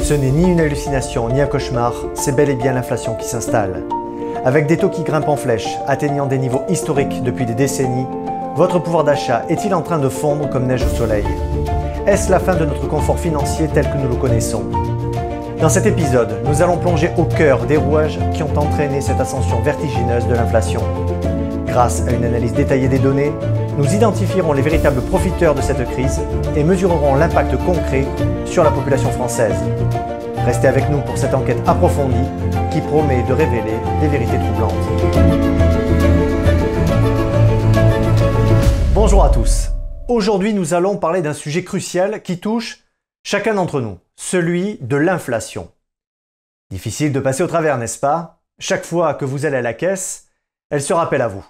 Ce n'est ni une hallucination ni un cauchemar, c'est bel et bien l'inflation qui s'installe. Avec des taux qui grimpent en flèche, atteignant des niveaux historiques depuis des décennies, votre pouvoir d'achat est-il en train de fondre comme neige au soleil? Est-ce la fin de notre confort financier tel que nous le connaissons? Dans cet épisode, nous allons plonger au cœur des rouages qui ont entraîné cette ascension vertigineuse de l'inflation. Grâce à une analyse détaillée des données, nous identifierons les véritables profiteurs de cette crise et mesurerons l'impact concret sur la population française. Restez avec nous pour cette enquête approfondie qui promet de révéler des vérités troublantes. Bonjour à tous. Aujourd'hui, nous allons parler d'un sujet crucial qui touche chacun d'entre nous, celui de l'inflation. Difficile de passer au travers, n'est-ce pas? Chaque fois que vous allez à la caisse, elle se rappelle à vous.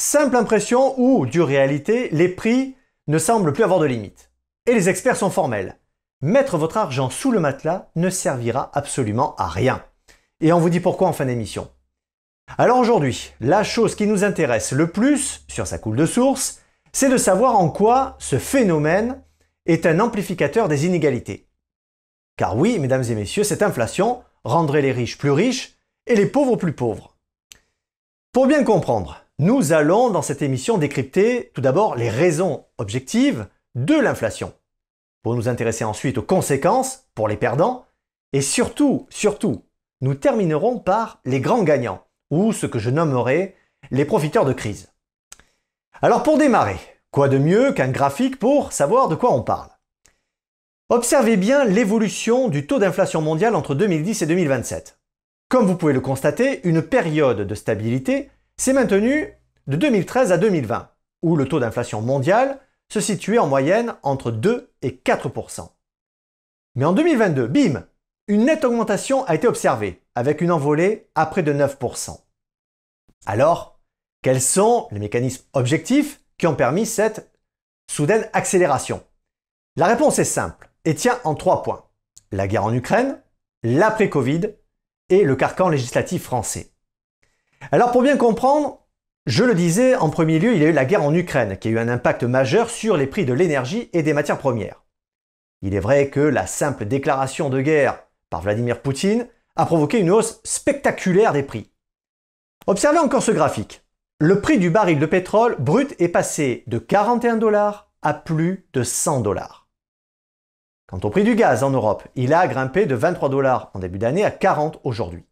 Simple impression ou, dure réalité, les prix ne semblent plus avoir de limite. Et les experts sont formels. Mettre votre argent sous le matelas ne servira absolument à rien. Et on vous dit pourquoi en fin d'émission. Alors aujourd'hui, la chose qui nous intéresse le plus sur sa coule de source, c'est de savoir en quoi ce phénomène est un amplificateur des inégalités. Car oui, mesdames et messieurs, cette inflation rendrait les riches plus riches et les pauvres plus pauvres. Pour bien comprendre, nous allons dans cette émission décrypter tout d'abord les raisons objectives de l'inflation, pour nous intéresser ensuite aux conséquences pour les perdants, et surtout, surtout, nous terminerons par les grands gagnants, ou ce que je nommerai les profiteurs de crise. Alors pour démarrer, quoi de mieux qu'un graphique pour savoir de quoi on parle? Observez bien l'évolution du taux d'inflation mondial entre 2010 et 2027. Comme vous pouvez le constater, une période de stabilité s'est maintenu de 2013 à 2020, où le taux d'inflation mondial se situait en moyenne entre 2 et 4% Mais en 2022, bim, une nette augmentation a été observée, avec une envolée à près de 9% Alors, quels sont les mécanismes objectifs qui ont permis cette soudaine accélération? La réponse est simple et tient en trois points. La guerre en Ukraine, l'après-Covid et le carcan législatif français. Alors pour bien comprendre, je le disais, en premier lieu, il y a eu la guerre en Ukraine, qui a eu un impact majeur sur les prix de l'énergie et des matières premières. Il est vrai que la simple déclaration de guerre par Vladimir Poutine a provoqué une hausse spectaculaire des prix. Observez encore ce graphique. Le prix du baril de pétrole brut est passé de 41 dollars à plus de 100 dollars. Quant au prix du gaz en Europe, il a grimpé de 23 dollars en début d'année à 40 aujourd'hui.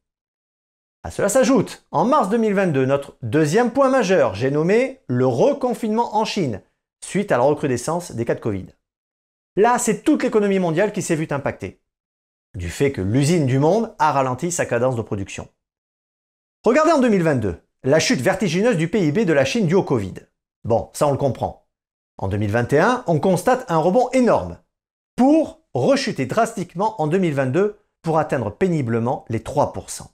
À cela s'ajoute, en mars 2022, notre deuxième point majeur, j'ai nommé le reconfinement en Chine, suite à la recrudescence des cas de Covid. Là, c'est toute l'économie mondiale qui s'est vue impactée, du fait que l'usine du monde a ralenti sa cadence de production. Regardez en 2022, la chute vertigineuse du PIB de la Chine due au Covid. Bon, ça on le comprend. En 2021, on constate un rebond énorme, pour rechuter drastiquement en 2022 pour atteindre péniblement les 3%.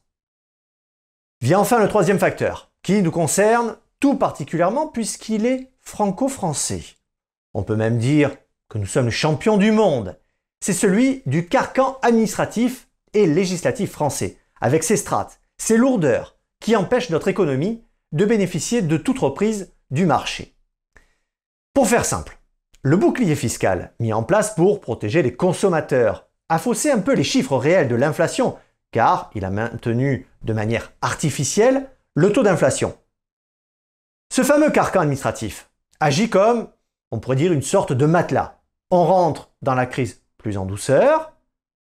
Vient enfin le troisième facteur, qui nous concerne tout particulièrement puisqu'il est franco-français. On peut même dire que nous sommes champions du monde. C'est celui du carcan administratif et législatif français, avec ses strates, ses lourdeurs, qui empêchent notre économie de bénéficier de toute reprise du marché. Pour faire simple, le bouclier fiscal, mis en place pour protéger les consommateurs, a faussé un peu les chiffres réels de l'inflation car il a maintenu de manière artificielle le taux d'inflation. Ce fameux carcan administratif agit comme, on pourrait dire, une sorte de matelas. On rentre dans la crise plus en douceur,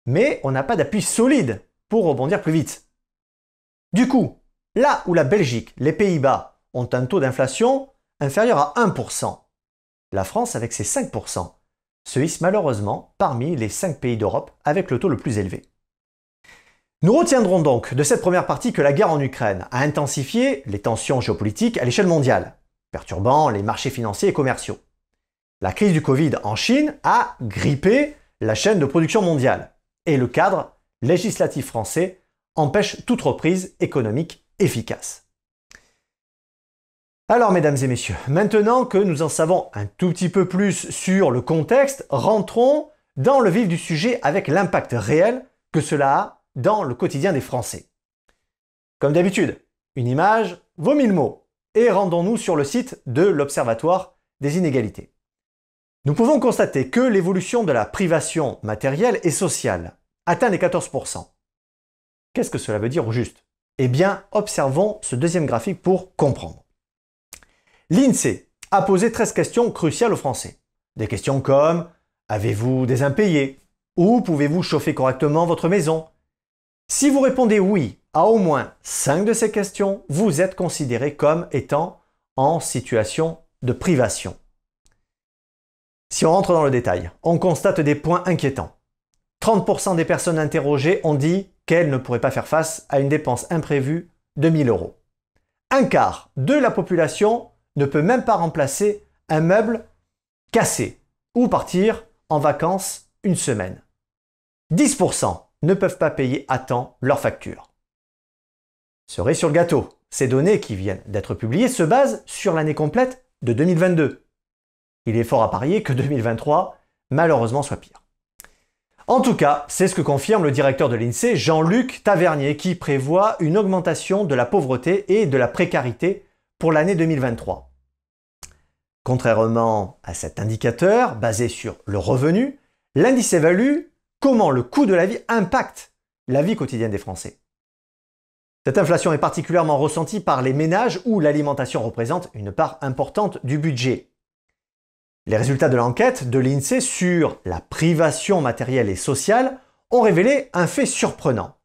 mais on n'a pas d'appui solide pour rebondir plus vite. Du coup, là où la Belgique, les Pays-Bas ont un taux d'inflation inférieur à 1%, la France, avec ses 5%, se hisse malheureusement parmi les 5 pays d'Europe avec le taux le plus élevé. Nous retiendrons donc de cette première partie que la guerre en Ukraine a intensifié les tensions géopolitiques à l'échelle mondiale, perturbant les marchés financiers et commerciaux. La crise du Covid en Chine a grippé la chaîne de production mondiale et le cadre législatif français empêche toute reprise économique efficace. Alors mesdames et messieurs, maintenant que nous en savons un tout petit peu plus sur le contexte, rentrons dans le vif du sujet avec l'impact réel que cela a dans le quotidien des Français. Comme d'habitude, une image vaut mille mots et rendons-nous sur le site de l'Observatoire des inégalités. Nous pouvons constater que l'évolution de la privation matérielle et sociale atteint les 14%. Qu'est-ce que cela veut dire au juste? Eh bien, observons ce deuxième graphique pour comprendre. L'INSEE a posé 13 questions cruciales aux Français. Des questions comme Avez-vous des impayés? Ou pouvez-vous chauffer correctement votre maison? Si vous répondez oui à au moins 5 de ces questions, vous êtes considéré comme étant en situation de privation. Si on rentre dans le détail, on constate des points inquiétants. 30% des personnes interrogées ont dit qu'elles ne pourraient pas faire face à une dépense imprévue de 1000 euros. Un quart de la population ne peut même pas remplacer un meuble cassé ou partir en vacances une semaine. 10% ne peuvent pas payer à temps leurs factures. Cerise sur le gâteau, ces données qui viennent d'être publiées se basent sur l'année complète de 2022. Il est fort à parier que 2023, malheureusement, soit pire. En tout cas, c'est ce que confirme le directeur de l'INSEE, Jean-Luc Tavernier, qui prévoit une augmentation de la pauvreté et de la précarité pour l'année 2023. Contrairement à cet indicateur basé sur le revenu, l'indice évalue comment le coût de la vie impacte la vie quotidienne des Français. Cette inflation est particulièrement ressentie par les ménages où l'alimentation représente une part importante du budget. Les résultats de l'enquête de l'INSEE sur la privation matérielle et sociale ont révélé un fait surprenant.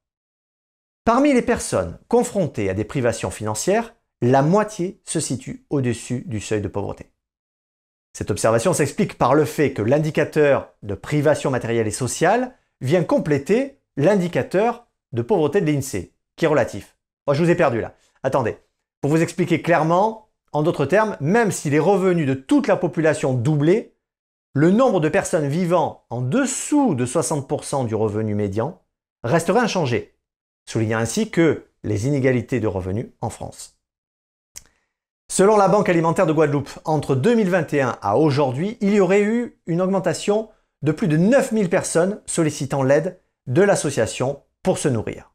Parmi les personnes confrontées à des privations financières, la moitié se situe au-dessus du seuil de pauvreté. Cette observation s'explique par le fait que l'indicateur de privation matérielle et sociale vient compléter l'indicateur de pauvreté de l'INSEE, qui est relatif. Oh, je vous ai perdu là. Attendez. Pour vous expliquer clairement, en d'autres termes, même si les revenus de toute la population doublaient, le nombre de personnes vivant en dessous de 60% du revenu médian resterait inchangé, soulignant ainsi que les inégalités de revenus en France. Selon la Banque alimentaire de Guadeloupe, entre 2021 à aujourd'hui, il y aurait eu une augmentation de plus de 9000 personnes sollicitant l'aide de l'association pour se nourrir.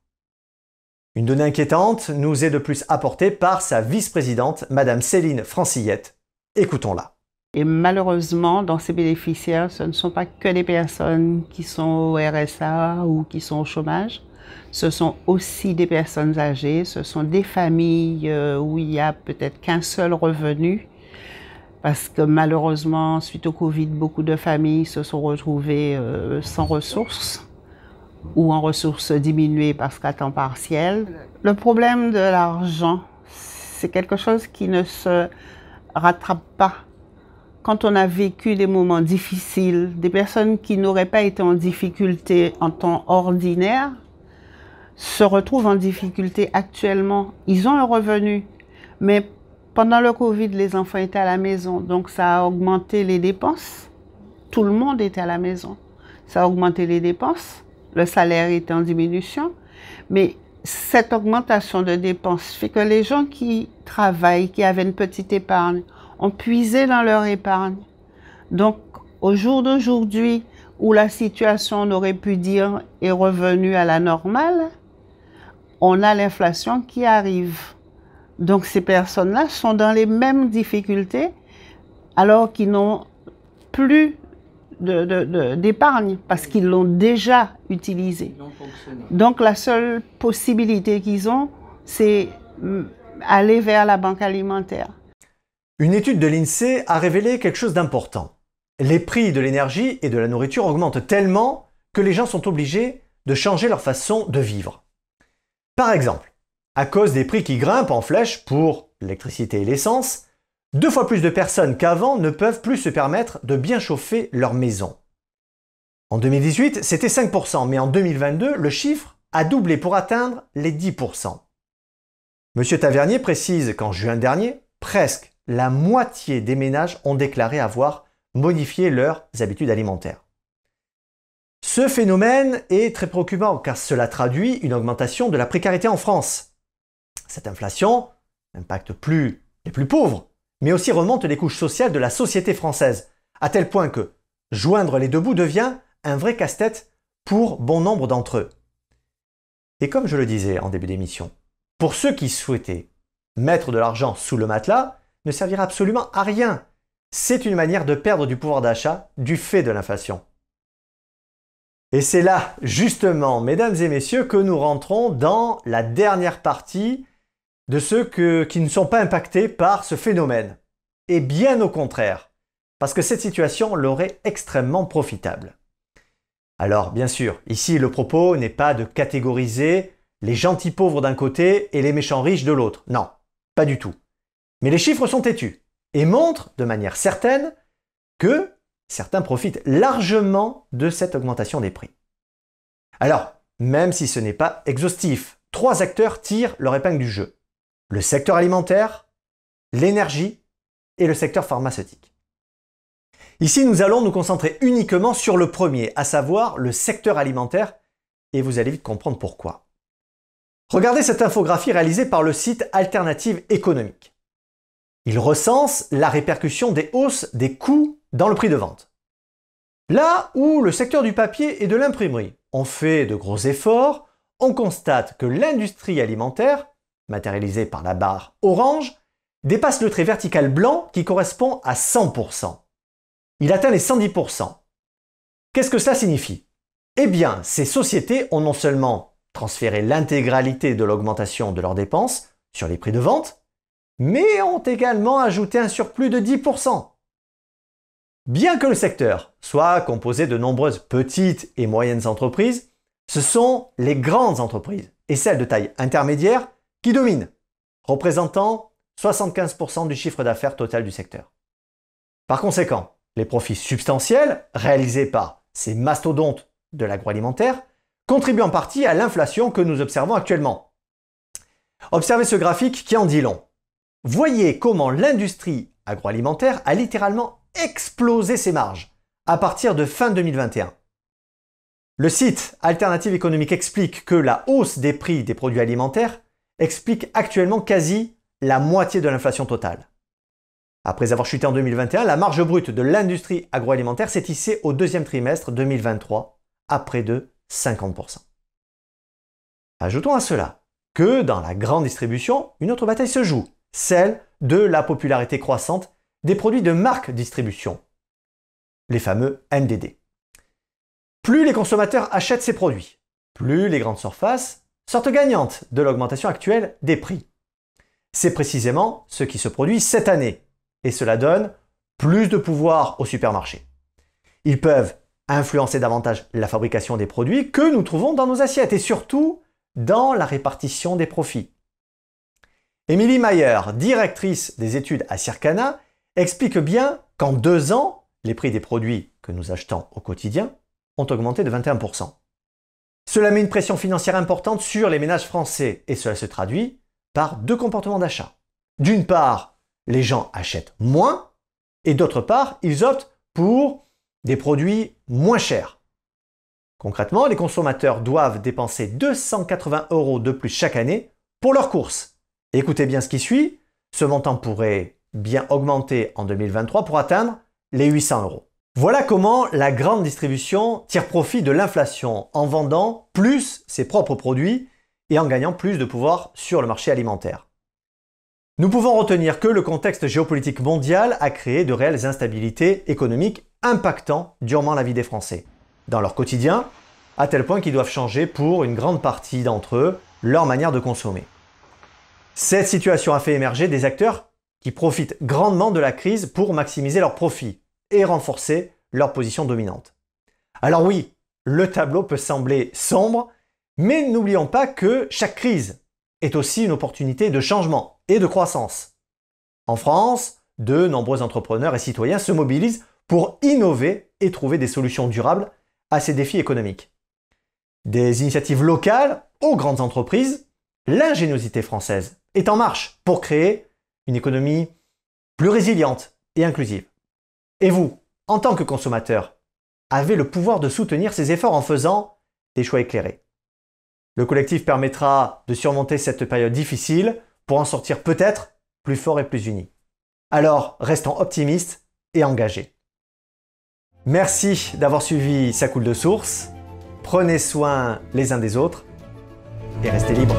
Une donnée inquiétante nous est de plus apportée par sa vice-présidente, Madame Céline Francillette. Écoutons-la. Et malheureusement, dans ces bénéficiaires, ce ne sont pas que des personnes qui sont au RSA ou qui sont au chômage. Ce sont aussi des personnes âgées, ce sont des familles euh, où il y a peut-être qu'un seul revenu. Parce que malheureusement, suite au Covid, beaucoup de familles se sont retrouvées euh, sans ressources ou en ressources diminuées parce qu'à temps partiel. Le problème de l'argent, c'est quelque chose qui ne se rattrape pas. Quand on a vécu des moments difficiles, des personnes qui n'auraient pas été en difficulté en temps ordinaire se retrouvent en difficulté actuellement. Ils ont un revenu, mais pendant le Covid, les enfants étaient à la maison, donc ça a augmenté les dépenses. Tout le monde était à la maison. Ça a augmenté les dépenses le salaire est en diminution, mais cette augmentation de dépenses fait que les gens qui travaillent, qui avaient une petite épargne, ont puisé dans leur épargne. Donc, au jour d'aujourd'hui, où la situation, on aurait pu dire, est revenue à la normale, on a l'inflation qui arrive. Donc, ces personnes-là sont dans les mêmes difficultés alors qu'ils n'ont plus d'épargne parce qu'ils l'ont déjà utilisé. Donc la seule possibilité qu'ils ont, c'est mm, aller vers la banque alimentaire. Une étude de l'INSEE a révélé quelque chose d'important. Les prix de l'énergie et de la nourriture augmentent tellement que les gens sont obligés de changer leur façon de vivre. Par exemple, à cause des prix qui grimpent en flèche pour l'électricité et l'essence, deux fois plus de personnes qu'avant ne peuvent plus se permettre de bien chauffer leur maison. En 2018, c'était 5%, mais en 2022, le chiffre a doublé pour atteindre les 10%. Monsieur Tavernier précise qu'en juin dernier, presque la moitié des ménages ont déclaré avoir modifié leurs habitudes alimentaires. Ce phénomène est très préoccupant car cela traduit une augmentation de la précarité en France. Cette inflation n'impacte plus les plus pauvres, mais aussi remonte les couches sociales de la société française, à tel point que joindre les deux bouts devient un vrai casse-tête pour bon nombre d'entre eux. Et comme je le disais en début d'émission, pour ceux qui souhaitaient mettre de l'argent sous le matelas, ne servira absolument à rien. C'est une manière de perdre du pouvoir d'achat du fait de l'inflation. Et c'est là, justement, mesdames et messieurs, que nous rentrons dans la dernière partie de ceux qui ne sont pas impactés par ce phénomène. Et bien au contraire, parce que cette situation leur est extrêmement profitable. Alors, bien sûr, ici le propos n'est pas de catégoriser les gentils pauvres d'un côté et les méchants riches de l'autre. Non, pas du tout. Mais les chiffres sont têtus et montrent de manière certaine que certains profitent largement de cette augmentation des prix. Alors, même si ce n'est pas exhaustif, trois acteurs tirent leur épingle du jeu. Le secteur alimentaire, l'énergie et le secteur pharmaceutique. Ici, nous allons nous concentrer uniquement sur le premier, à savoir le secteur alimentaire, et vous allez vite comprendre pourquoi. Regardez cette infographie réalisée par le site Alternative économique. Il recense la répercussion des hausses des coûts dans le prix de vente. Là où le secteur du papier et de l'imprimerie ont fait de gros efforts, on constate que l'industrie alimentaire, matérialisée par la barre orange, dépasse le trait vertical blanc qui correspond à 100%. Il atteint les 110%. Qu'est-ce que cela signifie? Eh bien, ces sociétés ont non seulement transféré l'intégralité de l'augmentation de leurs dépenses sur les prix de vente, mais ont également ajouté un surplus de 10%. Bien que le secteur soit composé de nombreuses petites et moyennes entreprises, ce sont les grandes entreprises et celles de taille intermédiaire qui dominent, représentant 75% du chiffre d'affaires total du secteur. Par conséquent, les profits substantiels réalisés par ces mastodontes de l'agroalimentaire contribuent en partie à l'inflation que nous observons actuellement. Observez ce graphique qui en dit long. Voyez comment l'industrie agroalimentaire a littéralement exploser ses marges à partir de fin 2021. Le site Alternative économique explique que la hausse des prix des produits alimentaires explique actuellement quasi la moitié de l'inflation totale. Après avoir chuté en 2021, la marge brute de l'industrie agroalimentaire s'est hissée au deuxième trimestre 2023 à près de 50%. Ajoutons à cela que dans la grande distribution, une autre bataille se joue, celle de la popularité croissante des produits de marque distribution, les fameux MDD. Plus les consommateurs achètent ces produits, plus les grandes surfaces sortent gagnantes de l'augmentation actuelle des prix. C'est précisément ce qui se produit cette année, et cela donne plus de pouvoir aux supermarchés. Ils peuvent influencer davantage la fabrication des produits que nous trouvons dans nos assiettes et surtout dans la répartition des profits. Émilie Mayer, directrice des études à Circana, explique bien qu'en deux ans, les prix des produits que nous achetons au quotidien ont augmenté de 21%. Cela met une pression financière importante sur les ménages français et cela se traduit par deux comportements d'achat. D'une part, les gens achètent moins et d'autre part, ils optent pour des produits moins chers. Concrètement, les consommateurs doivent dépenser 280 euros de plus chaque année pour leurs courses. écoutez bien ce qui suit, ce montant pourrait bien augmenté en 2023 pour atteindre les 800 euros. Voilà comment la grande distribution tire profit de l'inflation en vendant plus ses propres produits et en gagnant plus de pouvoir sur le marché alimentaire. Nous pouvons retenir que le contexte géopolitique mondial a créé de réelles instabilités économiques impactant durement la vie des Français, dans leur quotidien, à tel point qu'ils doivent changer pour une grande partie d'entre eux leur manière de consommer. Cette situation a fait émerger des acteurs qui profitent grandement de la crise pour maximiser leurs profits et renforcer leur position dominante. Alors oui, le tableau peut sembler sombre, mais n'oublions pas que chaque crise est aussi une opportunité de changement et de croissance. En France, de nombreux entrepreneurs et citoyens se mobilisent pour innover et trouver des solutions durables à ces défis économiques. Des initiatives locales aux grandes entreprises, l'ingéniosité française est en marche pour créer une économie plus résiliente et inclusive. Et vous, en tant que consommateur, avez le pouvoir de soutenir ces efforts en faisant des choix éclairés. Le collectif permettra de surmonter cette période difficile pour en sortir peut-être plus fort et plus uni. Alors, restons optimistes et engagés. Merci d'avoir suivi Ça coule de source. Prenez soin les uns des autres et restez libres.